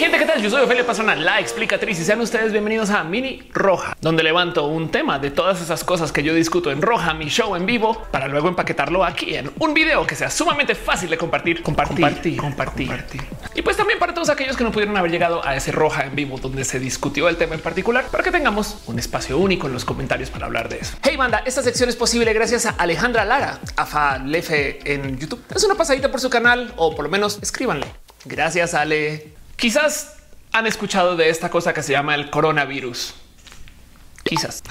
gente, ¿qué tal? Yo soy Ophelia Pastrana, la explicatriz y sean ustedes bienvenidos a Mini Roja, donde levanto un tema de todas esas cosas que yo discuto en Roja, mi show en vivo, para luego empaquetarlo aquí en un video que sea sumamente fácil de compartir, compartir, compartir, compartir. compartir. Y pues también para todos aquellos que no pudieron haber llegado a ese Roja en vivo donde se discutió el tema en particular, para que tengamos un espacio único en los comentarios para hablar de eso. Hey banda, esta sección es posible gracias a Alejandra Lara, a Lefe en YouTube. Es una pasadita por su canal o por lo menos escríbanle. Gracias, Ale. Quizás han escuchado de esta cosa que se llama el coronavirus. Quizás,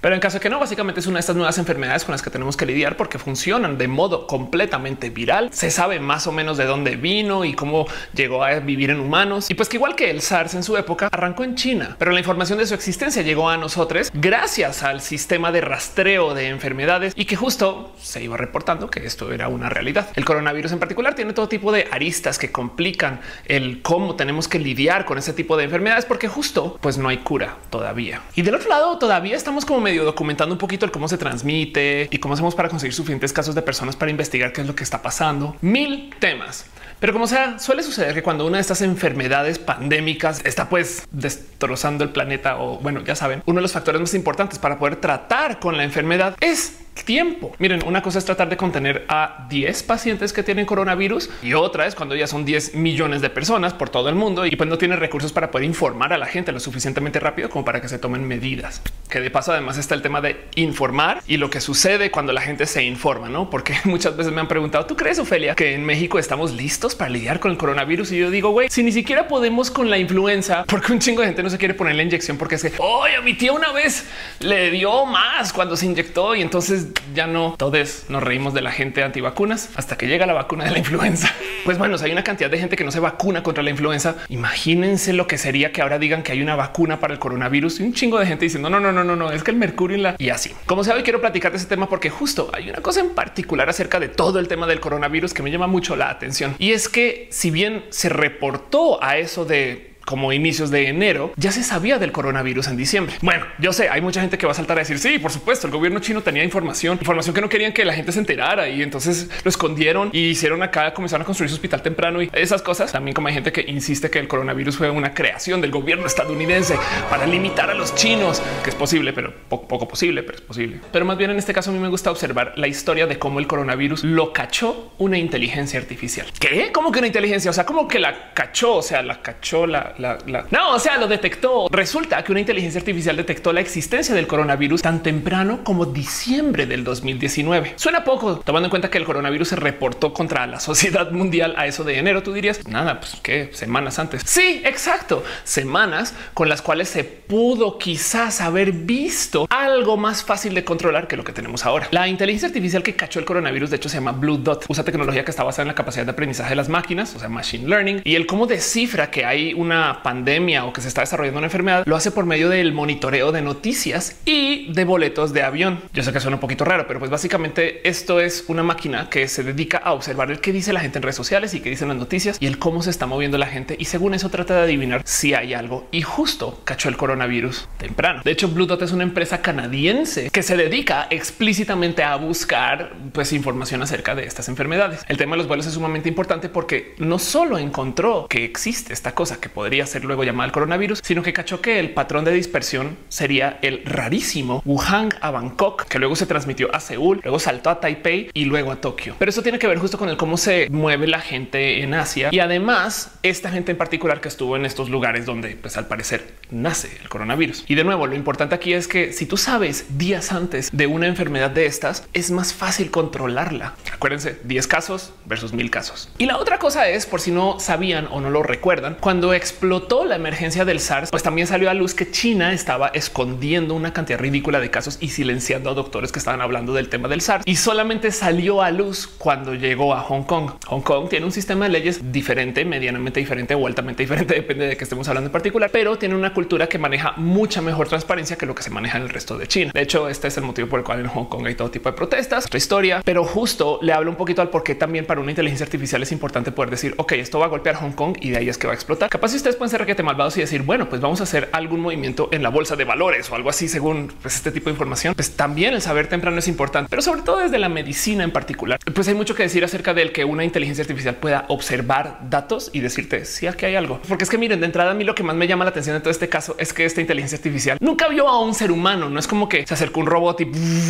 pero en caso de que no, básicamente es una de estas nuevas enfermedades con las que tenemos que lidiar porque funcionan de modo completamente viral. Se sabe más o menos de dónde vino y cómo llegó a vivir en humanos. Y pues que igual que el SARS en su época arrancó en China, pero la información de su existencia llegó a nosotros gracias al sistema de rastreo de enfermedades y que justo se iba reportando que esto era una realidad. El coronavirus en particular tiene todo tipo de aristas que complican el cómo tenemos que lidiar con ese tipo de enfermedades porque justo pues no hay cura todavía. Y del otro lado, todavía estamos como medio documentando un poquito el cómo se transmite y cómo hacemos para conseguir suficientes casos de personas para investigar qué es lo que está pasando. Mil temas. Pero como sea, suele suceder que cuando una de estas enfermedades pandémicas está pues destrozando el planeta o bueno, ya saben, uno de los factores más importantes para poder tratar con la enfermedad es tiempo. Miren, una cosa es tratar de contener a 10 pacientes que tienen coronavirus y otra es cuando ya son 10 millones de personas por todo el mundo y pues no tiene recursos para poder informar a la gente lo suficientemente rápido como para que se tomen medidas. Que de paso además está el tema de informar y lo que sucede cuando la gente se informa, ¿no? Porque muchas veces me han preguntado, ¿tú crees, Ofelia, que en México estamos listos para lidiar con el coronavirus? Y yo digo, güey, si ni siquiera podemos con la influenza, porque un chingo de gente no se quiere poner la inyección porque es que, oye, a mi tía una vez le dio más cuando se inyectó y entonces ya no todos nos reímos de la gente antivacunas hasta que llega la vacuna de la influenza. Pues bueno, hay una cantidad de gente que no se vacuna contra la influenza. Imagínense lo que sería que ahora digan que hay una vacuna para el coronavirus y un chingo de gente diciendo no, no, no, no, no, es que el mercurio y la y así. Como sea, hoy quiero platicar de ese tema porque justo hay una cosa en particular acerca de todo el tema del coronavirus que me llama mucho la atención y es que si bien se reportó a eso de como inicios de enero, ya se sabía del coronavirus en diciembre. Bueno, yo sé, hay mucha gente que va a saltar a decir sí, por supuesto, el gobierno chino tenía información, información que no querían que la gente se enterara y entonces lo escondieron y hicieron acá, comenzaron a construir su hospital temprano y esas cosas. También como hay gente que insiste que el coronavirus fue una creación del gobierno estadounidense para limitar a los chinos, que es posible, pero poco, posible, pero es posible. Pero más bien en este caso a mí me gusta observar la historia de cómo el coronavirus lo cachó una inteligencia artificial. ¿Qué? ¿Cómo que una inteligencia? O sea, como que la cachó, o sea, la cachó la, no, o sea, lo detectó. Resulta que una inteligencia artificial detectó la existencia del coronavirus tan temprano como diciembre del 2019. Suena poco, tomando en cuenta que el coronavirus se reportó contra la sociedad mundial a eso de enero. Tú dirías nada, pues qué semanas antes. Sí, exacto. Semanas con las cuales se pudo quizás haber visto algo más fácil de controlar que lo que tenemos ahora. La inteligencia artificial que cachó el coronavirus, de hecho, se llama Blue Dot. Usa tecnología que está basada en la capacidad de aprendizaje de las máquinas, o sea, machine learning y el cómo descifra que hay una pandemia o que se está desarrollando una enfermedad, lo hace por medio del monitoreo de noticias y de boletos de avión. Yo sé que suena un poquito raro, pero pues básicamente esto es una máquina que se dedica a observar el que dice la gente en redes sociales y qué dicen las noticias y el cómo se está moviendo la gente. Y según eso trata de adivinar si hay algo. Y justo cachó el coronavirus temprano. De hecho, Blue Dot es una empresa canadiense que se dedica explícitamente a buscar pues información acerca de estas enfermedades. El tema de los vuelos es sumamente importante porque no solo encontró que existe esta cosa que podría ser luego llamada el coronavirus, sino que cachó que el patrón de dispersión sería el rarísimo Wuhan a Bangkok, que luego se transmitió a Seúl, luego saltó a Taipei y luego a Tokio. Pero eso tiene que ver justo con el cómo se mueve la gente en Asia y además esta gente en particular que estuvo en estos lugares donde pues al parecer nace el coronavirus. Y de nuevo, lo importante aquí es que si tú sabes días antes de una enfermedad de estas, es más fácil controlarla. Acuérdense, 10 casos versus mil casos. Y la otra cosa es, por si no sabían o no lo recuerdan, cuando explotó la emergencia del SARS, pues también salió a luz que China estaba escondiendo una cantidad ridícula de casos y silenciando a doctores que estaban hablando del tema del SARS. Y solamente salió a luz cuando llegó a Hong Kong. Hong Kong tiene un sistema de leyes diferente, medianamente diferente o altamente diferente, depende de que estemos hablando en particular, pero tiene una cultura que maneja mucha mejor transparencia que lo que se maneja en el resto de China. De hecho, este es el motivo por el cual en Hong Kong hay todo tipo de protestas, otra historia, pero justo le hablo un poquito al por qué también para una inteligencia artificial es importante poder decir, ok, esto va a golpear Hong Kong y de ahí es que va a explotar. Capaz si ustedes pueden ser requete malvados y decir, bueno, pues vamos a hacer algún movimiento en la bolsa de valores o algo así según pues, este tipo de información. Pues también el saber temprano es importante, pero sobre todo desde la medicina en particular. Pues hay mucho que decir acerca del que una inteligencia artificial pueda observar datos y decirte si aquí hay algo. Porque es que miren, de entrada a mí lo que más me llama la atención en todo este caso es que esta inteligencia artificial nunca vio a un ser humano. No es como que se acercó un robot y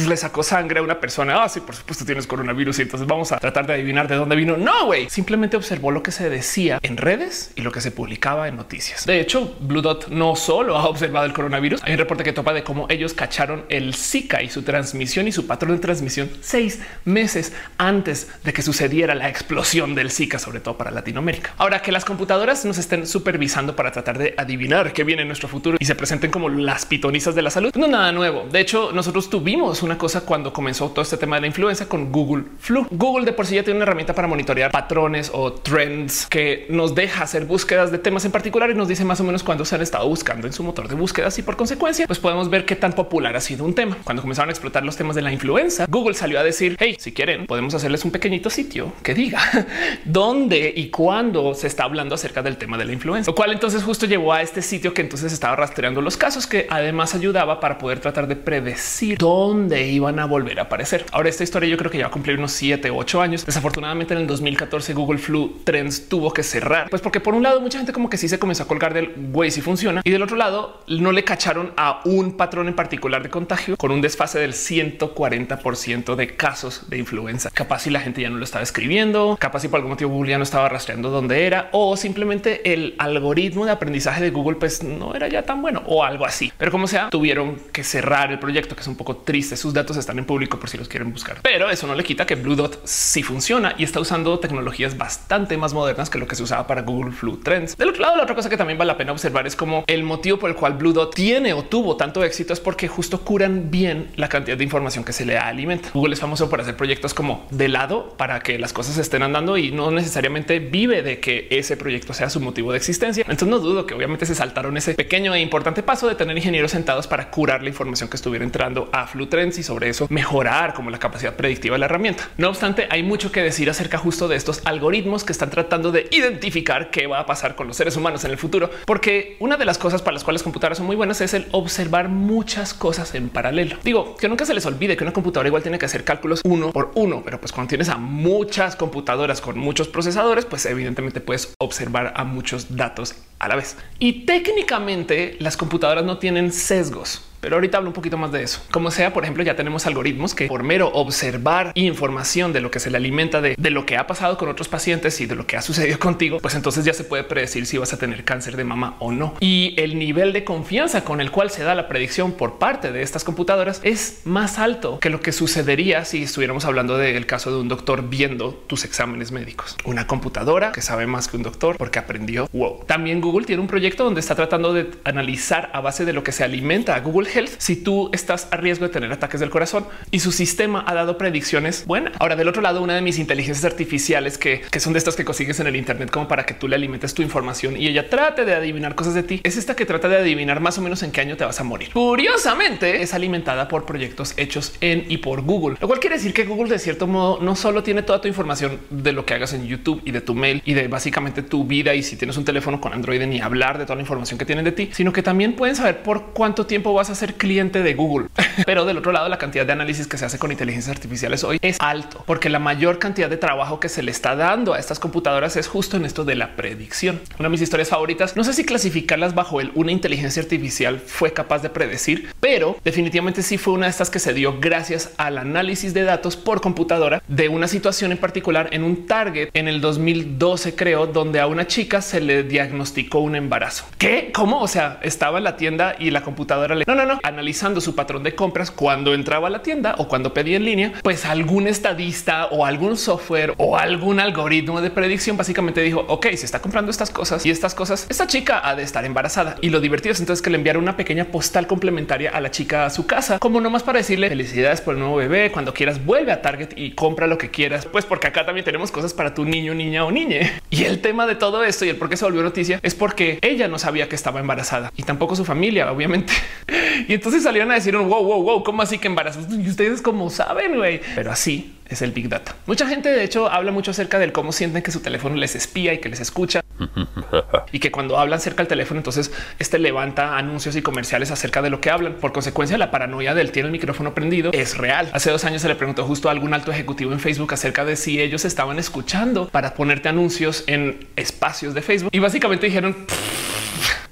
le sacó sangre a una persona. Ah, sí, por supuesto tienes coronavirus y entonces vamos a tratar de adivinar de dónde vino. No, güey, simplemente observó lo que se decía en redes y lo que se publicaba en noticias. De hecho, Blue Dot no solo ha observado el coronavirus, hay un reporte que topa de cómo ellos cacharon el Zika y su transmisión y su patrón de transmisión seis meses antes de que sucediera la explosión del Zika, sobre todo para Latinoamérica. Ahora que las computadoras nos estén supervisando para tratar de adivinar qué viene en nuestro futuro y se presenten como las pitonizas de la salud, no nada nuevo. De hecho, nosotros tuvimos una cosa cuando comenzó todo este tema de la influencia con Google Flu. Google de por sí ya tiene una herramienta para monitorear patrones o trends que nos deja hacer búsquedas de temas en particular y nos dice más o menos cuándo se han estado buscando en su motor de búsquedas y por consecuencia, pues podemos ver qué tan popular ha sido un tema. Cuando comenzaron a explotar los temas de la influenza, Google salió a decir, hey, si quieren, podemos hacerles un pequeñito sitio que diga dónde y cuándo se está hablando acerca del tema de la influenza, lo cual entonces justo llevó a este sitio que entonces estaba rastreando los casos que además ayudaba para poder tratar de predecir dónde iban a volver a aparecer. Ahora esta historia yo creo que ya va a cumplir unos 7 u 8 años. Desafortunadamente en el 2014 Google Flu Trends tuvo que cerrar, pues porque por un lado mucha gente como que sí se comenzó a colgar del güey si funciona y del otro lado no le cacharon a un patrón en particular de contagio con un desfase del 140% de casos de influenza. Capaz si la gente ya no lo estaba escribiendo, capaz si por algún motivo Google ya no estaba rastreando dónde era o simplemente el algoritmo de aprendizaje de Google pues no era ya tan bueno o algo así. Pero como sea, tuvieron que cerrar el proyecto, que es un poco triste. Sus datos están en público por si los quieren buscar. Pero eso no le quita que Blue Dot sí funciona y está usando tecnologías bastante más modernas que lo que se usaba para Google Flu Trends. Del otro lado, la otra cosa que también vale la pena observar es como el motivo por el cual Blue Dot tiene o tuvo tanto éxito es porque justo curan bien la cantidad de información que se le alimenta. Google es famoso por hacer proyectos como de lado para que las cosas estén andando y no necesariamente vive de que ese proyecto sea su motivo de existencia. Entonces no dudo que obviamente se saltaron ese pequeño e importante paso de tener ingenieros sentados para curar la información que estuviera entrando a Flutrends y sobre eso mejorar como la capacidad predictiva de la herramienta. No obstante, hay mucho que decir acerca justo de estos algoritmos que están tratando de identificar qué va a pasar con los seres humanos en el futuro, porque una de las cosas para las cuales computadoras son muy buenas es el observar muchas cosas en paralelo. Digo que nunca se les olvide que una computadora igual tiene que hacer cálculos uno por uno, pero pues cuando tienes a muchas computadoras con muchos procesadores, pues evidentemente puedes observar a muchos datos a la vez. Y técnicamente las computadoras no tienen sesgos. Pero ahorita hablo un poquito más de eso. Como sea, por ejemplo, ya tenemos algoritmos que por mero observar información de lo que se le alimenta de, lo que ha pasado con otros pacientes y de lo que ha sucedido contigo, pues entonces ya se puede predecir si vas a tener cáncer de mama o no. Y el nivel de confianza con el cual se da la predicción por parte de estas computadoras es más alto que lo que sucedería si estuviéramos hablando del caso de un doctor viendo tus exámenes médicos. Una computadora que sabe más que un doctor porque aprendió. Wow. También Google tiene un proyecto donde está tratando de analizar a base de lo que se alimenta a Google Health si tú estás a riesgo de tener ataques del corazón y su sistema ha dado predicciones buenas. Ahora, del otro lado, una de mis inteligencias artificiales que, que son de estas que consigues en el Internet como para que tú le alimentes tu información y ella trate de adivinar cosas de ti, es esta que trata de adivinar más o menos en qué año te vas a morir. Curiosamente, es alimentada por proyectos hechos en y por Google, lo cual quiere decir que Google de cierto modo no solo tiene toda tu información de lo que hagas en YouTube y de tu mail y de básicamente tu vida y si tienes un teléfono con Android ni hablar de toda la información que tienen de ti, sino que también pueden saber por cuánto tiempo vas a ser cliente de Google. Pero del otro lado, la cantidad de análisis que se hace con inteligencias artificiales hoy es alto, porque la mayor cantidad de trabajo que se le está dando a estas computadoras es justo en esto de la predicción. Una de mis historias favoritas, no sé si clasificarlas bajo el una inteligencia artificial fue capaz de predecir, pero definitivamente sí fue una de estas que se dio gracias al análisis de datos por computadora de una situación en particular en un target en el 2012, creo, donde a una chica se le diagnosticó un embarazo. ¿Qué? ¿Cómo? O sea, estaba en la tienda y la computadora le... No, no, Analizando su patrón de compras cuando entraba a la tienda o cuando pedía en línea, pues algún estadista o algún software o algún algoritmo de predicción básicamente dijo, ok, se está comprando estas cosas y estas cosas, esta chica ha de estar embarazada. Y lo divertido es entonces que le enviaron una pequeña postal complementaria a la chica a su casa, como nomás para decirle felicidades por el nuevo bebé. Cuando quieras, vuelve a Target y compra lo que quieras, pues porque acá también tenemos cosas para tu niño, niña o niñe. Y el tema de todo esto y el por qué se volvió noticia es porque ella no sabía que estaba embarazada y tampoco su familia, obviamente. Y entonces salieron a decir un wow, wow, wow, ¿cómo así que embarazos? Y ustedes como saben, güey, pero así es el Big Data. Mucha gente, de hecho, habla mucho acerca del cómo sienten que su teléfono les espía y que les escucha. y que cuando hablan cerca del teléfono, entonces este levanta anuncios y comerciales acerca de lo que hablan. Por consecuencia, la paranoia del tiene el micrófono prendido es real. Hace dos años se le preguntó justo a algún alto ejecutivo en Facebook acerca de si ellos estaban escuchando para ponerte anuncios en espacios de Facebook y básicamente dijeron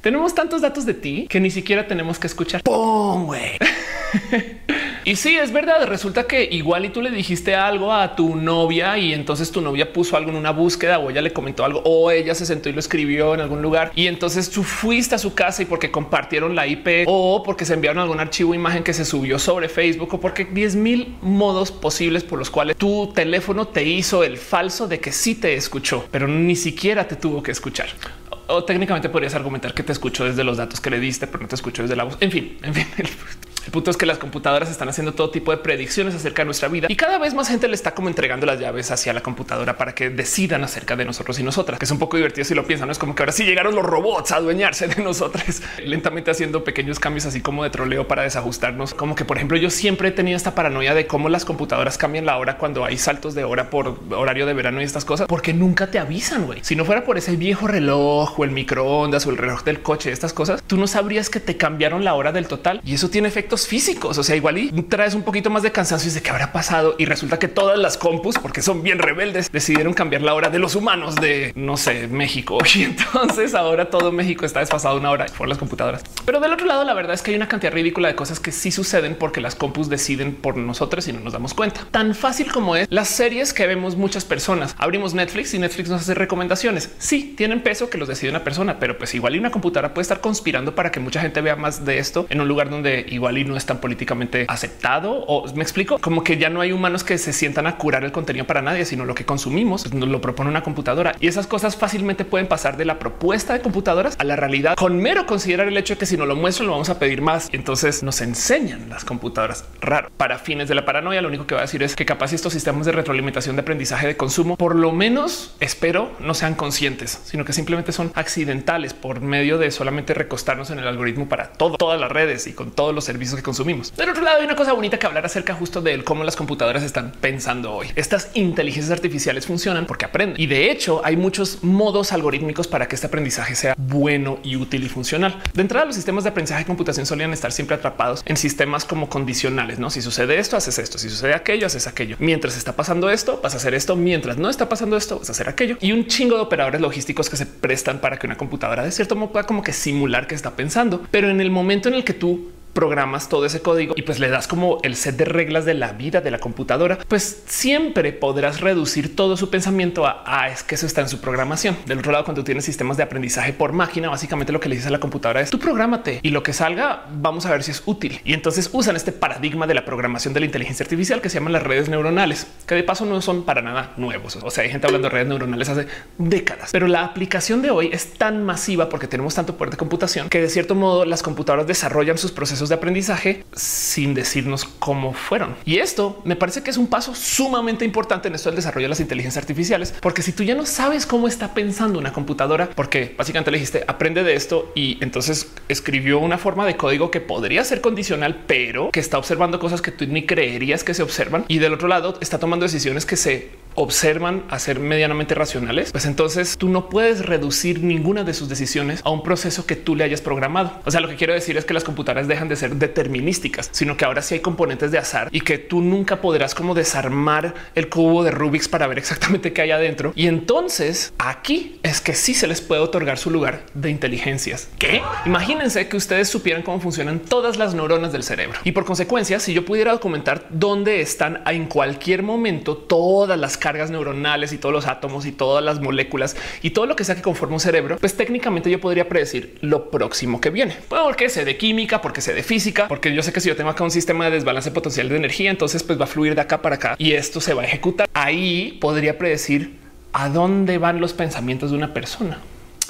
tenemos tantos datos de ti que ni siquiera tenemos que escuchar. ¡Pum! Y sí, es verdad. Resulta que igual y tú le dijiste algo a tu novia y entonces tu novia puso algo en una búsqueda o ella le comentó algo o ella se sentó y lo escribió en algún lugar y entonces tú fuiste a su casa y porque compartieron la IP o porque se enviaron algún archivo imagen que se subió sobre Facebook o porque 10 mil modos posibles por los cuales tu teléfono te hizo el falso de que sí te escuchó, pero ni siquiera te tuvo que escuchar o técnicamente podrías argumentar que te escucho desde los datos que le diste, pero no te escucho desde la voz. En fin, en fin, el punto es que las computadoras están haciendo todo tipo de predicciones acerca de nuestra vida y cada vez más gente le está como entregando las llaves hacia la computadora para que decidan acerca de nosotros y nosotras, que es un poco divertido si lo piensan. No es como que ahora sí llegaron los robots a adueñarse de nosotros, lentamente haciendo pequeños cambios así como de troleo para desajustarnos. Como que, por ejemplo, yo siempre he tenido esta paranoia de cómo las computadoras cambian la hora cuando hay saltos de hora por horario de verano y estas cosas, porque nunca te avisan. güey. Si no fuera por ese viejo reloj o el microondas o el reloj del coche, estas cosas, tú no sabrías que te cambiaron la hora del total y eso tiene efectos físicos. O sea, igual y traes un poquito más de cansancio y de qué habrá pasado. Y resulta que todas las compus, porque son bien rebeldes, decidieron cambiar la hora de los humanos de no sé, México. Y entonces ahora todo México está desfasado una hora por las computadoras. Pero del otro lado, la verdad es que hay una cantidad ridícula de cosas que sí suceden porque las compus deciden por nosotros y no nos damos cuenta. Tan fácil como es las series que vemos muchas personas. Abrimos Netflix y Netflix nos hace recomendaciones. Sí, tienen peso que los decide una persona, pero pues igual y una computadora puede estar conspirando para que mucha gente vea más de esto en un lugar donde igual y no es tan políticamente aceptado o me explico como que ya no hay humanos que se sientan a curar el contenido para nadie, sino lo que consumimos pues, nos lo propone una computadora y esas cosas fácilmente pueden pasar de la propuesta de computadoras a la realidad con mero considerar el hecho de que si no lo muestro lo vamos a pedir más. Entonces nos enseñan las computadoras raro para fines de la paranoia. Lo único que va a decir es que capaz estos sistemas de retroalimentación de aprendizaje de consumo, por lo menos espero no sean conscientes, sino que simplemente son accidentales por medio de solamente recostarnos en el algoritmo para todo, todas las redes y con todos los servicios que consumimos. Del otro lado hay una cosa bonita que hablar acerca justo de cómo las computadoras están pensando hoy. Estas inteligencias artificiales funcionan porque aprenden y de hecho hay muchos modos algorítmicos para que este aprendizaje sea bueno y útil y funcional. De entrada, los sistemas de aprendizaje y computación solían estar siempre atrapados en sistemas como condicionales. No, si sucede esto, haces esto. Si sucede aquello, haces aquello. Mientras está pasando esto, vas a hacer esto. Mientras no está pasando esto, vas a hacer aquello y un chingo de operadores logísticos que se prestan para que una computadora de cierto modo pueda como que simular que está pensando. Pero en el momento en el que tú programas todo ese código y pues le das como el set de reglas de la vida de la computadora, pues siempre podrás reducir todo su pensamiento a ah, es que eso está en su programación. Del otro lado, cuando tienes sistemas de aprendizaje por máquina, básicamente lo que le dices a la computadora es tu prográmate y lo que salga, vamos a ver si es útil. Y entonces usan este paradigma de la programación de la inteligencia artificial que se llaman las redes neuronales, que de paso no son para nada nuevos. O sea, hay gente hablando de redes neuronales hace décadas, pero la aplicación de hoy es tan masiva porque tenemos tanto poder de computación que de cierto modo las computadoras desarrollan sus procesos de aprendizaje sin decirnos cómo fueron. Y esto me parece que es un paso sumamente importante en esto del desarrollo de las inteligencias artificiales, porque si tú ya no sabes cómo está pensando una computadora, porque básicamente le dijiste aprende de esto y entonces escribió una forma de código que podría ser condicional, pero que está observando cosas que tú ni creerías que se observan y del otro lado está tomando decisiones que se observan a ser medianamente racionales, pues entonces tú no puedes reducir ninguna de sus decisiones a un proceso que tú le hayas programado. O sea, lo que quiero decir es que las computadoras dejan de ser determinísticas, sino que ahora sí hay componentes de azar y que tú nunca podrás como desarmar el cubo de Rubik's para ver exactamente qué hay adentro. Y entonces aquí es que sí se les puede otorgar su lugar de inteligencias. Que imagínense que ustedes supieran cómo funcionan todas las neuronas del cerebro y por consecuencia, si yo pudiera documentar dónde están en cualquier momento todas las cargas neuronales y todos los átomos y todas las moléculas y todo lo que sea que conforma un cerebro, pues técnicamente yo podría predecir lo próximo que viene. Porque sé de química, porque sé de física, porque yo sé que si yo tengo acá un sistema de desbalance potencial de energía, entonces pues va a fluir de acá para acá y esto se va a ejecutar. Ahí podría predecir a dónde van los pensamientos de una persona.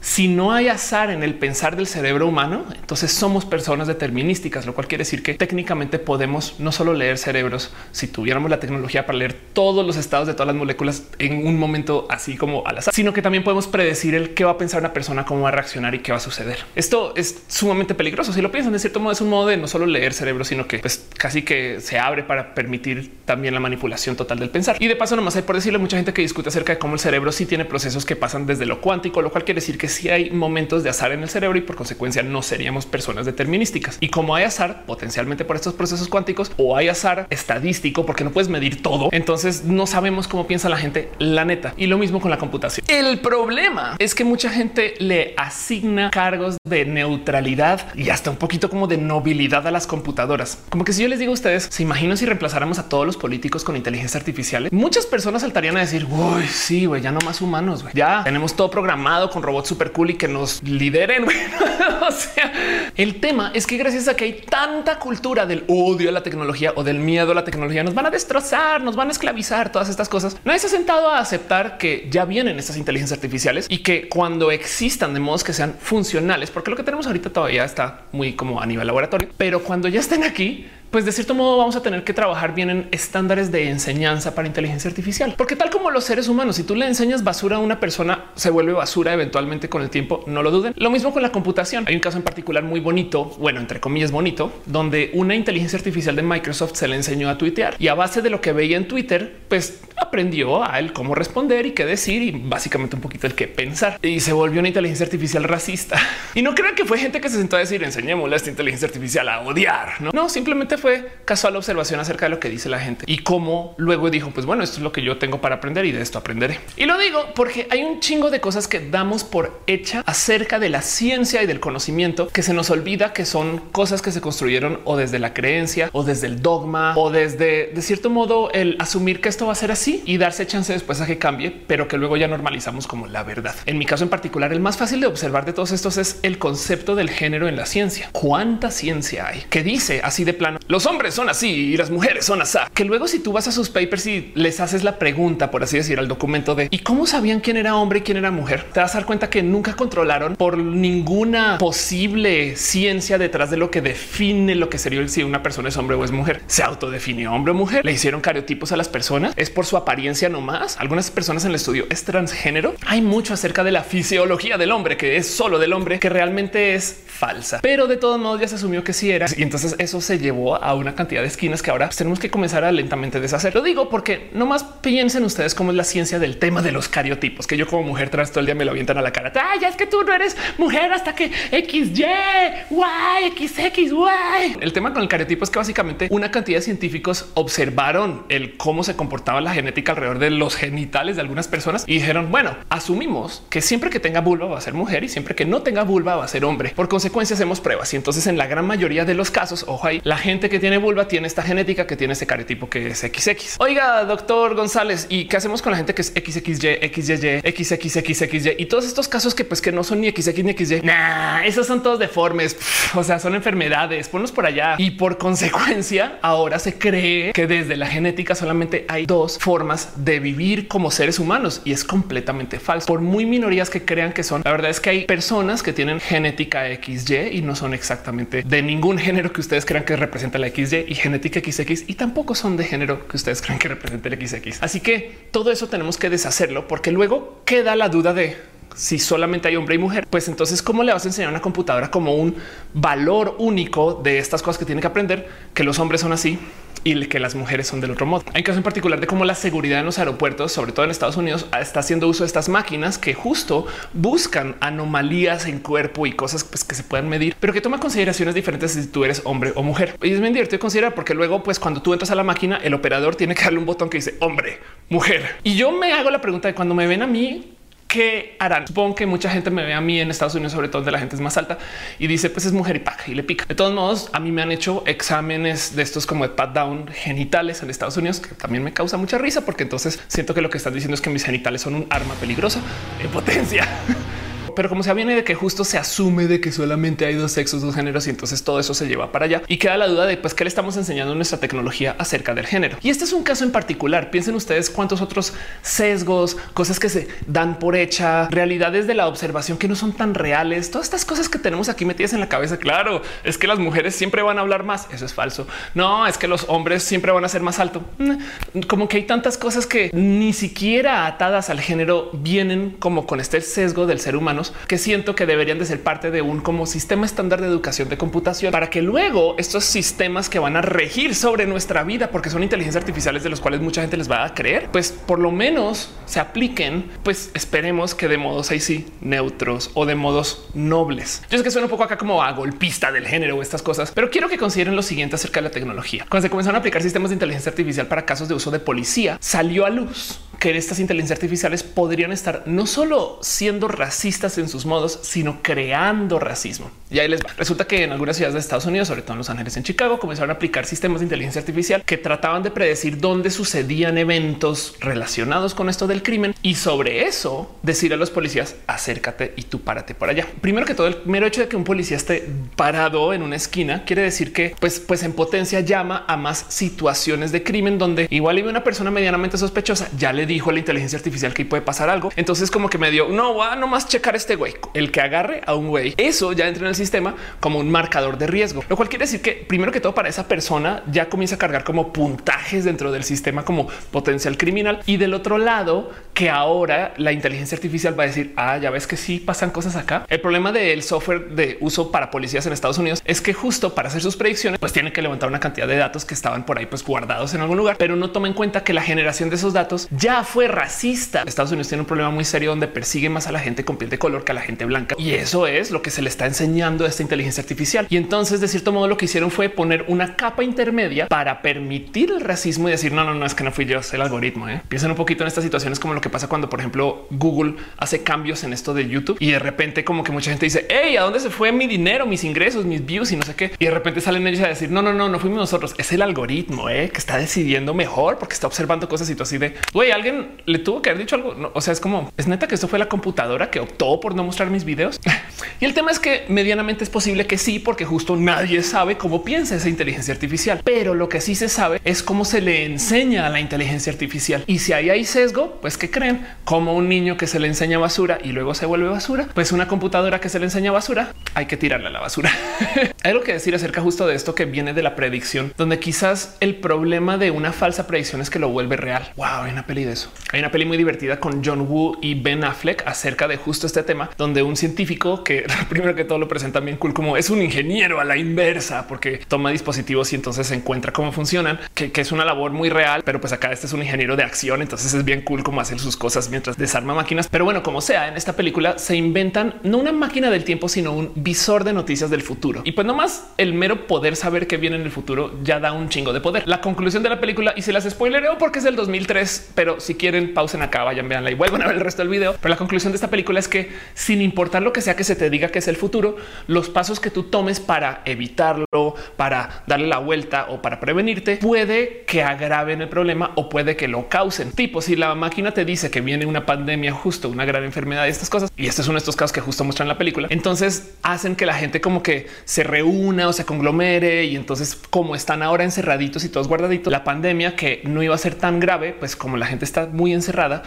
Si no hay azar en el pensar del cerebro humano, entonces somos personas determinísticas, lo cual quiere decir que técnicamente podemos no solo leer cerebros, si tuviéramos la tecnología para leer todos los estados de todas las moléculas en un momento así como al azar, sino que también podemos predecir el qué va a pensar una persona, cómo va a reaccionar y qué va a suceder. Esto es sumamente peligroso. Si lo piensan de cierto modo, es un modo de no solo leer cerebros, sino que pues, casi que se abre para permitir también la manipulación total del pensar. Y de paso, nomás hay por decirle mucha gente que discute acerca de cómo el cerebro sí tiene procesos que pasan desde lo cuántico, lo cual quiere decir que sí hay momentos de azar en el cerebro y por consecuencia no seríamos personas determinísticas. Y como hay azar potencialmente por estos procesos cuánticos o hay azar estadístico porque no puedes medir todo, entonces no sabemos cómo piensa la gente, la neta. Y lo mismo con la computación. El problema es que mucha gente le asigna cargos de neutralidad y hasta un poquito como de nobilidad a las computadoras. Como que si yo les digo a ustedes, se imaginan si reemplazáramos a todos los políticos con inteligencia artificial, muchas personas saltarían a decir, uy, sí, güey, ya no más humanos, güey. ya tenemos todo programado con robots super cool y que nos lideren. o sea, el tema es que gracias a que hay tanta cultura del odio a la tecnología o del miedo a la tecnología, nos van a destrozar, nos van a esclavizar, todas estas cosas. Nadie se ha sentado a aceptar que ya vienen estas inteligencias artificiales y que cuando existan de modos que sean funcionales, porque lo que tenemos ahorita todavía está muy como a nivel laboratorio, pero cuando ya estén aquí, pues de cierto modo vamos a tener que trabajar bien en estándares de enseñanza para inteligencia artificial, porque tal como los seres humanos, si tú le enseñas basura a una persona, se vuelve basura eventualmente con el tiempo. No lo duden. Lo mismo con la computación. Hay un caso en particular muy bonito, bueno, entre comillas bonito, donde una inteligencia artificial de Microsoft se le enseñó a tuitear y a base de lo que veía en Twitter, pues aprendió a él cómo responder y qué decir y básicamente un poquito el qué pensar y se volvió una inteligencia artificial racista. Y no crean que fue gente que se sentó a decir enseñémosle a esta inteligencia artificial a odiar. No, no simplemente fue casual observación acerca de lo que dice la gente y cómo luego dijo, pues bueno, esto es lo que yo tengo para aprender y de esto aprenderé. Y lo digo porque hay un chingo de cosas que damos por hecha acerca de la ciencia y del conocimiento que se nos olvida que son cosas que se construyeron o desde la creencia o desde el dogma o desde de cierto modo el asumir que esto va a ser así y darse chance después a que cambie, pero que luego ya normalizamos como la verdad. En mi caso en particular, el más fácil de observar de todos estos es el concepto del género en la ciencia. ¿Cuánta ciencia hay que dice así de plano? Los hombres son así y las mujeres son así. Que luego si tú vas a sus papers y les haces la pregunta, por así decir, al documento de ¿y cómo sabían quién era hombre y quién era mujer? Te vas a dar cuenta que nunca controlaron por ninguna posible ciencia detrás de lo que define lo que sería si una persona es hombre o es mujer. Se autodefinió hombre o mujer. Le hicieron cariotipos a las personas. Es por su apariencia nomás. Algunas personas en el estudio es transgénero. Hay mucho acerca de la fisiología del hombre, que es solo del hombre, que realmente es falsa. Pero de todos modos ya se asumió que sí era. Y entonces eso se llevó a una cantidad de esquinas que ahora tenemos que comenzar a lentamente deshacer. Lo digo porque no más piensen ustedes cómo es la ciencia del tema de los cariotipos, que yo como mujer trans todo el día me lo avientan a la cara. Ah, ya es que tú no eres mujer hasta que X, Y, Y, X, X, Y. El tema con el cariotipo es que básicamente una cantidad de científicos observaron el cómo se comportaba la genética alrededor de los genitales de algunas personas y dijeron, bueno, asumimos que siempre que tenga vulva va a ser mujer y siempre que no tenga vulva va a ser hombre. Por consecuencia hacemos pruebas y entonces en la gran mayoría de los casos, ojo ahí, la gente que tiene vulva tiene esta genética que tiene ese cariotipo que es XX. Oiga, doctor González, ¿y qué hacemos con la gente que es XXY, XYY, XXXXY y todos estos casos que pues que no son ni XX ni XY? Nah, esos son todos deformes, o sea, son enfermedades, ponlos por allá y por consecuencia ahora se cree que desde la genética solamente hay dos formas de vivir como seres humanos y es completamente falso. Por muy minorías que crean que son, la verdad es que hay personas que tienen genética XY y no son exactamente de ningún género que ustedes crean que representa la XY y genética XX y tampoco son de género que ustedes creen que representa el XX. Así que todo eso tenemos que deshacerlo porque luego queda la duda de si solamente hay hombre y mujer, pues entonces cómo le vas a enseñar a una computadora como un valor único de estas cosas que tiene que aprender que los hombres son así y que las mujeres son del otro modo. Hay casos en particular de cómo la seguridad en los aeropuertos, sobre todo en Estados Unidos, está haciendo uso de estas máquinas que justo buscan anomalías en cuerpo y cosas pues, que se puedan medir, pero que toma consideraciones diferentes si tú eres hombre o mujer. Y es bien divertido considerar porque luego, pues cuando tú entras a la máquina, el operador tiene que darle un botón que dice hombre, mujer. Y yo me hago la pregunta de cuando me ven a mí, ¿qué harán? Supongo que mucha gente me ve a mí en Estados Unidos, sobre todo donde la gente es más alta y dice pues es mujer y paca y le pica. De todos modos, a mí me han hecho exámenes de estos como de pat down genitales en Estados Unidos, que también me causa mucha risa porque entonces siento que lo que están diciendo es que mis genitales son un arma peligrosa en potencia. pero como se viene de que justo se asume de que solamente hay dos sexos, dos géneros y entonces todo eso se lleva para allá y queda la duda de pues qué le estamos enseñando nuestra tecnología acerca del género. Y este es un caso en particular. Piensen ustedes cuántos otros sesgos, cosas que se dan por hecha, realidades de la observación que no son tan reales, todas estas cosas que tenemos aquí metidas en la cabeza. Claro, es que las mujeres siempre van a hablar más. Eso es falso. No, es que los hombres siempre van a ser más alto. Mm, como que hay tantas cosas que ni siquiera atadas al género vienen como con este sesgo del ser humano que siento que deberían de ser parte de un como sistema estándar de educación de computación para que luego estos sistemas que van a regir sobre nuestra vida, porque son inteligencias artificiales de los cuales mucha gente les va a creer, pues por lo menos se apliquen, pues esperemos que de modos ahí sí neutros o de modos nobles. Yo sé que suena un poco acá como a golpista del género o estas cosas, pero quiero que consideren lo siguiente acerca de la tecnología. Cuando se comenzaron a aplicar sistemas de inteligencia artificial para casos de uso de policía, salió a luz que estas inteligencias artificiales podrían estar no solo siendo racistas en sus modos, sino creando racismo. Y ahí les va. Resulta que en algunas ciudades de Estados Unidos, sobre todo en Los Ángeles, en Chicago, comenzaron a aplicar sistemas de inteligencia artificial que trataban de predecir dónde sucedían eventos relacionados con esto del crimen y sobre eso decir a los policías acércate y tú párate por allá. Primero que todo, el mero hecho de que un policía esté parado en una esquina quiere decir que pues, pues en potencia llama a más situaciones de crimen donde igual y una persona medianamente sospechosa ya le dijo la inteligencia artificial que puede pasar algo. Entonces como que me dio no va a nomás checar este güey, el que agarre a un güey. Eso ya entra en el sistema como un marcador de riesgo, lo cual quiere decir que primero que todo para esa persona ya comienza a cargar como puntajes dentro del sistema como potencial criminal y del otro lado que ahora la inteligencia artificial va a decir ah ya ves que sí pasan cosas acá. El problema del software de uso para policías en Estados Unidos es que justo para hacer sus predicciones pues tienen que levantar una cantidad de datos que estaban por ahí pues guardados en algún lugar, pero no toma en cuenta que la generación de esos datos ya fue racista. Estados Unidos tiene un problema muy serio donde persigue más a la gente con piel de color que a la gente blanca. Y eso es lo que se le está enseñando a esta inteligencia artificial. Y entonces, de cierto modo, lo que hicieron fue poner una capa intermedia para permitir el racismo y decir, no, no, no, es que no fui yo, es el algoritmo. ¿eh? Piensen un poquito en estas situaciones como lo que pasa cuando, por ejemplo, Google hace cambios en esto de YouTube y de repente como que mucha gente dice, hey, ¿a dónde se fue mi dinero, mis ingresos, mis views y no sé qué? Y de repente salen ellos a decir, no, no, no, no fuimos nosotros, es el algoritmo ¿eh? que está decidiendo mejor porque está observando cosas y tú así de, güey, alguien le tuvo que haber dicho algo. o sea, es como es neta que esto fue la computadora que optó por no mostrar mis videos. y el tema es que medianamente es posible que sí, porque justo nadie sabe cómo piensa esa inteligencia artificial. Pero lo que sí se sabe es cómo se le enseña a la inteligencia artificial. Y si ahí hay sesgo, pues que creen como un niño que se le enseña basura y luego se vuelve basura, pues una computadora que se le enseña basura, hay que tirarla a la basura. hay algo que decir acerca justo de esto que viene de la predicción, donde quizás el problema de una falsa predicción es que lo vuelve real. Wow, hay una peli de eso. Hay una peli muy divertida con John Woo y Ben Affleck acerca de justo este tema, donde un científico que primero que todo lo presenta bien cool como es un ingeniero a la inversa, porque toma dispositivos y entonces se encuentra cómo funcionan, que, es una labor muy real, pero pues acá este es un ingeniero de acción, entonces es bien cool cómo hacer sus cosas mientras desarma máquinas. Pero bueno, como sea, en esta película se inventan no una máquina del tiempo, sino un visor de noticias del futuro. Y pues nomás el mero poder saber que viene en el futuro ya da un chingo de poder. La conclusión de la película, y se las spoilereo porque es del 2003, pero si quieren pausen acá, vayan, veanla y vuelvan a ver el resto del video. Pero la conclusión de esta película es que sin importar lo que sea que se te diga que es el futuro, los pasos que tú tomes para evitarlo, para darle la vuelta o para prevenirte, puede que agraven el problema o puede que lo causen. Tipo, si la máquina te dice que viene una pandemia, justo una gran enfermedad de estas cosas, y este es uno de estos casos que justo muestran en la película, entonces hacen que la gente como que se reúna o se conglomere y entonces como están ahora encerraditos y todos guardaditos, la pandemia que no iba a ser tan grave, pues como la gente está muy encerrada,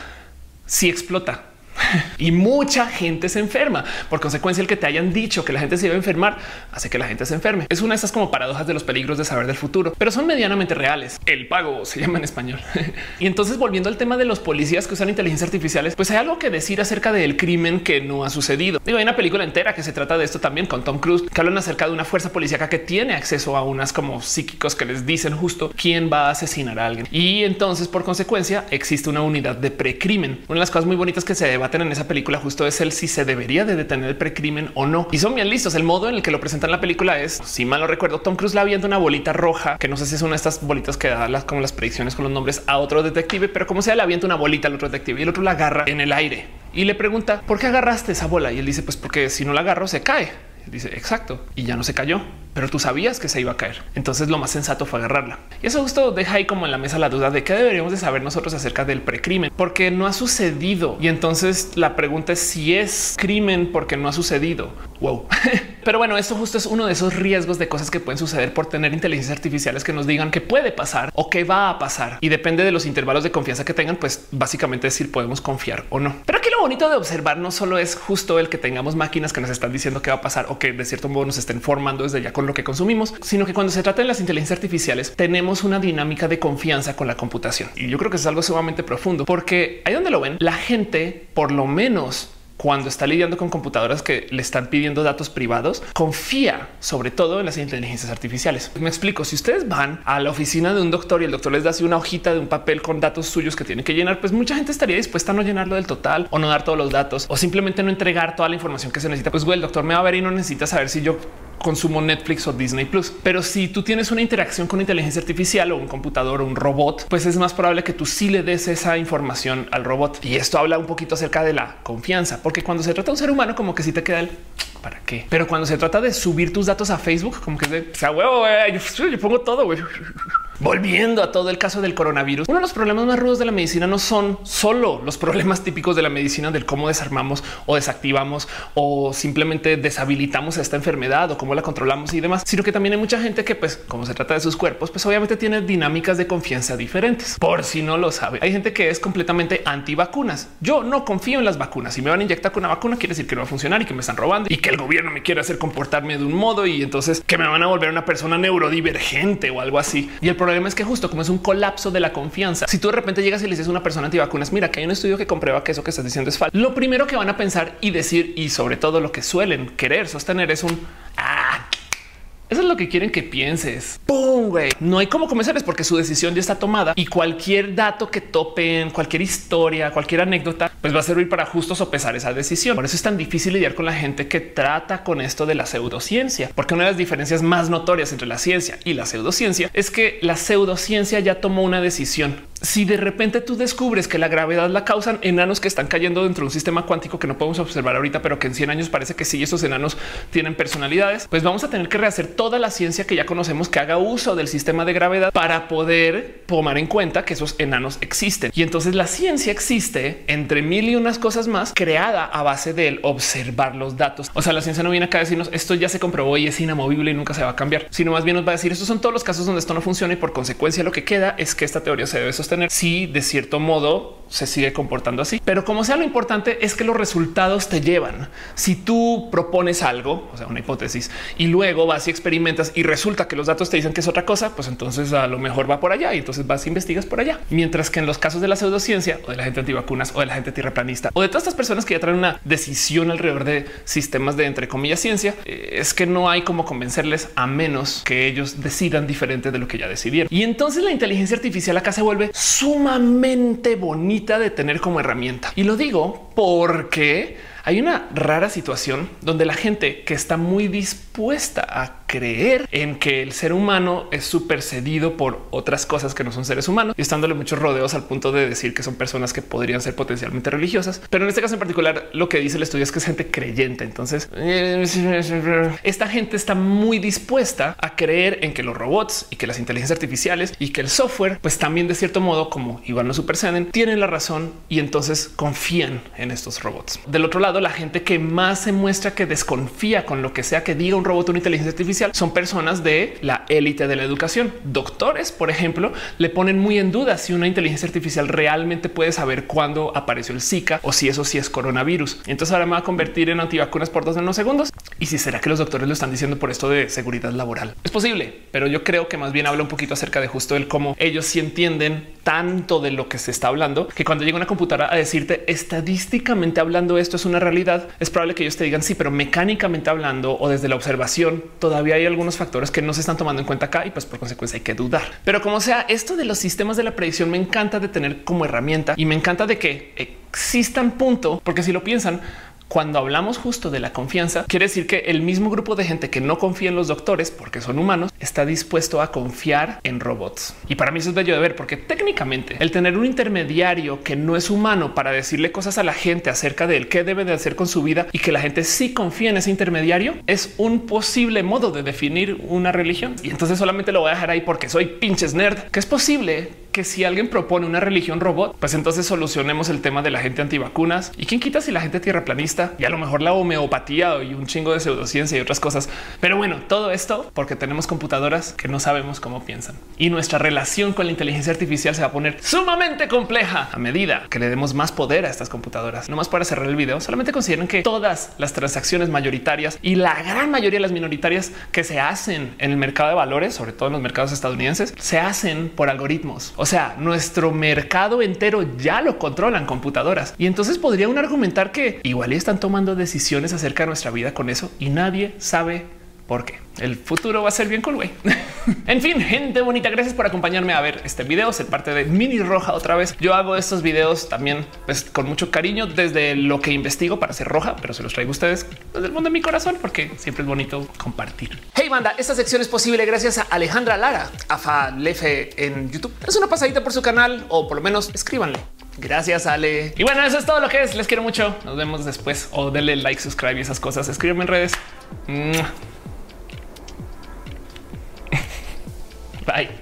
si explota y mucha gente se enferma. Por consecuencia, el que te hayan dicho que la gente se iba a enfermar hace que la gente se enferme. Es una de esas como paradojas de los peligros de saber del futuro, pero son medianamente reales. El pago se llama en español. y entonces, volviendo al tema de los policías que usan inteligencia artificiales, pues hay algo que decir acerca del crimen que no ha sucedido. Digo, hay una película entera que se trata de esto también con Tom Cruise, que hablan acerca de una fuerza policíaca que tiene acceso a unas como psíquicos que les dicen justo quién va a asesinar a alguien. Y entonces, por consecuencia, existe una unidad de precrimen. Una de las cosas muy bonitas que se en esa película justo es el si se debería de detener el precrimen o no. Y son bien listos. El modo en el que lo presentan la película es, si mal no recuerdo, Tom Cruise la viendo una bolita roja, que no sé si es una de estas bolitas que da las como las predicciones con los nombres a otro detective, pero como sea, le avienta una bolita al otro detective y el otro la agarra en el aire y le pregunta por qué agarraste esa bola. Y él dice, pues porque si no la agarro se cae. Dice exacto y ya no se cayó pero tú sabías que se iba a caer. Entonces lo más sensato fue agarrarla. Y eso justo deja ahí como en la mesa la duda de qué deberíamos de saber nosotros acerca del precrimen, porque no ha sucedido. Y entonces la pregunta es si es crimen porque no ha sucedido. Wow. pero bueno, esto justo es uno de esos riesgos de cosas que pueden suceder por tener inteligencias artificiales que nos digan que puede pasar o que va a pasar. Y depende de los intervalos de confianza que tengan, pues básicamente decir podemos confiar o no. Pero aquí lo bonito de observar no solo es justo el que tengamos máquinas que nos están diciendo qué va a pasar o que de cierto modo nos estén formando desde ya con lo que consumimos, sino que cuando se trata de las inteligencias artificiales tenemos una dinámica de confianza con la computación. Y yo creo que es algo sumamente profundo porque ahí donde lo ven, la gente por lo menos cuando está lidiando con computadoras que le están pidiendo datos privados, confía sobre todo en las inteligencias artificiales. Me explico, si ustedes van a la oficina de un doctor y el doctor les da así una hojita de un papel con datos suyos que tienen que llenar, pues mucha gente estaría dispuesta a no llenarlo del total o no dar todos los datos o simplemente no entregar toda la información que se necesita. Pues güey, el doctor me va a ver y no necesita saber si yo consumo Netflix o Disney Plus. Pero si tú tienes una interacción con inteligencia artificial o un computador o un robot, pues es más probable que tú sí le des esa información al robot. Y esto habla un poquito acerca de la confianza, porque cuando se trata de un ser humano, como que sí te queda el para qué. Pero cuando se trata de subir tus datos a Facebook, como que es de huevo, yo, pongo todo. Wey. Volviendo a todo el caso del coronavirus, uno de los problemas más rudos de la medicina no son solo los problemas típicos de la medicina del cómo desarmamos o desactivamos o simplemente deshabilitamos esta enfermedad o cómo la controlamos y demás, sino que también hay mucha gente que, pues, como se trata de sus cuerpos, pues obviamente tiene dinámicas de confianza diferentes. Por si no lo sabe, hay gente que es completamente anti vacunas. Yo no confío en las vacunas. Si me van a inyectar con una vacuna, quiere decir que no va a funcionar y que me están robando y que el gobierno me quiere hacer comportarme de un modo y entonces que me van a volver una persona neurodivergente o algo así. Y el es que justo como es un colapso de la confianza, si tú de repente llegas y le dices a una persona antivacunas, mira que hay un estudio que comprueba que eso que estás diciendo es falso, lo primero que van a pensar y decir y sobre todo lo que suelen querer sostener es un ah, eso es lo que quieren que pienses. ¡Pum! Güey. No hay cómo comenzarles porque su decisión ya está tomada y cualquier dato que topen, cualquier historia, cualquier anécdota, pues va a servir para justo sopesar esa decisión. Por eso es tan difícil lidiar con la gente que trata con esto de la pseudociencia, porque una de las diferencias más notorias entre la ciencia y la pseudociencia es que la pseudociencia ya tomó una decisión si de repente tú descubres que la gravedad la causan enanos que están cayendo dentro de un sistema cuántico que no podemos observar ahorita, pero que en 100 años parece que sí, esos enanos tienen personalidades, pues vamos a tener que rehacer toda la ciencia que ya conocemos que haga uso del sistema de gravedad para poder tomar en cuenta que esos enanos existen. Y entonces la ciencia existe entre mil y unas cosas más creada a base de observar los datos. O sea, la ciencia no viene acá a decirnos esto ya se comprobó y es inamovible y nunca se va a cambiar, sino más bien nos va a decir estos son todos los casos donde esto no funciona y por consecuencia lo que queda es que esta teoría se debe sostener tener si de cierto modo se sigue comportando así. Pero como sea, lo importante es que los resultados te llevan. Si tú propones algo, o sea, una hipótesis, y luego vas y experimentas y resulta que los datos te dicen que es otra cosa, pues entonces a lo mejor va por allá y entonces vas e investigas por allá. Mientras que en los casos de la pseudociencia o de la gente antivacunas o de la gente tierraplanista o de todas estas personas que ya traen una decisión alrededor de sistemas de entre comillas ciencia, eh, es que no hay como convencerles a menos que ellos decidan diferente de lo que ya decidieron. Y entonces la inteligencia artificial acá se vuelve sumamente bonita de tener como herramienta. Y lo digo porque hay una rara situación donde la gente que está muy dispuesta a creer en que el ser humano es supercedido por otras cosas que no son seres humanos y estándole muchos rodeos al punto de decir que son personas que podrían ser potencialmente religiosas. Pero en este caso en particular, lo que dice el estudio es que es gente creyente. Entonces, esta gente está muy dispuesta a creer en que los robots y que las inteligencias artificiales y que el software, pues también de cierto modo, como igual no superceden, tienen la razón y entonces confían en estos robots. Del otro lado, la gente que más se muestra que desconfía con lo que sea que diga un robot o una inteligencia artificial son personas de la élite de la educación. Doctores, por ejemplo, le ponen muy en duda si una inteligencia artificial realmente puede saber cuándo apareció el Zika o si eso sí es coronavirus. Entonces ahora me va a convertir en antivacunas por dos segundos. Y si será que los doctores lo están diciendo por esto de seguridad laboral, es posible, pero yo creo que más bien habla un poquito acerca de justo el cómo ellos sí entienden tanto de lo que se está hablando que cuando llega una computadora a decirte estadísticamente hablando esto es una realidad, es probable que ellos te digan sí, pero mecánicamente hablando o desde la observación todavía hay algunos factores que no se están tomando en cuenta acá y pues por consecuencia hay que dudar. Pero como sea, esto de los sistemas de la predicción me encanta de tener como herramienta y me encanta de que existan punto, porque si lo piensan, Cuando hablamos justo de la confianza, quiere decir que el mismo grupo de gente que no confía en los doctores porque son humanos está dispuesto a confiar en robots. Y para mí eso es bello de ver porque técnicamente el tener un intermediario que no es humano para decirle cosas a la gente acerca de él qué debe de hacer con su vida y que la gente sí confía en ese intermediario es un posible modo de definir una religión. Y entonces solamente lo voy a dejar ahí porque soy pinches nerd, que es posible que si alguien propone una religión robot, pues entonces solucionemos el tema de la gente antivacunas y quién quita si la gente tierra planista y a lo mejor la homeopatía y un chingo de pseudociencia y otras cosas. Pero bueno, todo esto porque tenemos computadoras que no sabemos cómo piensan y nuestra relación con la inteligencia artificial se va a poner sumamente compleja a medida que le demos más poder a estas computadoras. No más para cerrar el video, solamente consideren que todas las transacciones mayoritarias y la gran mayoría de las minoritarias que se hacen en el mercado de valores, sobre todo en los mercados estadounidenses, se hacen por algoritmos. O sea, nuestro mercado entero ya lo controlan computadoras. Y entonces podría un argumentar que igual están tomando decisiones acerca de nuestra vida con eso y nadie sabe por qué. El futuro va a ser bien cool, güey. en fin, gente bonita, gracias por acompañarme a ver este video, ser parte de Mini Roja otra vez. Yo hago estos videos también pues, con mucho cariño desde lo que investigo para ser roja, pero se los traigo a ustedes desde el mundo de mi corazón porque siempre es bonito compartir. Hey banda, esta sección es posible gracias a Alejandra Lara, a Falefe en YouTube. Es una pasadita por su canal o por lo menos escríbanle. Gracias, Ale. Y bueno, eso es todo lo que es. Les quiero mucho. Nos vemos después o denle like, subscribe y esas cosas. Escríbeme en redes. Bye.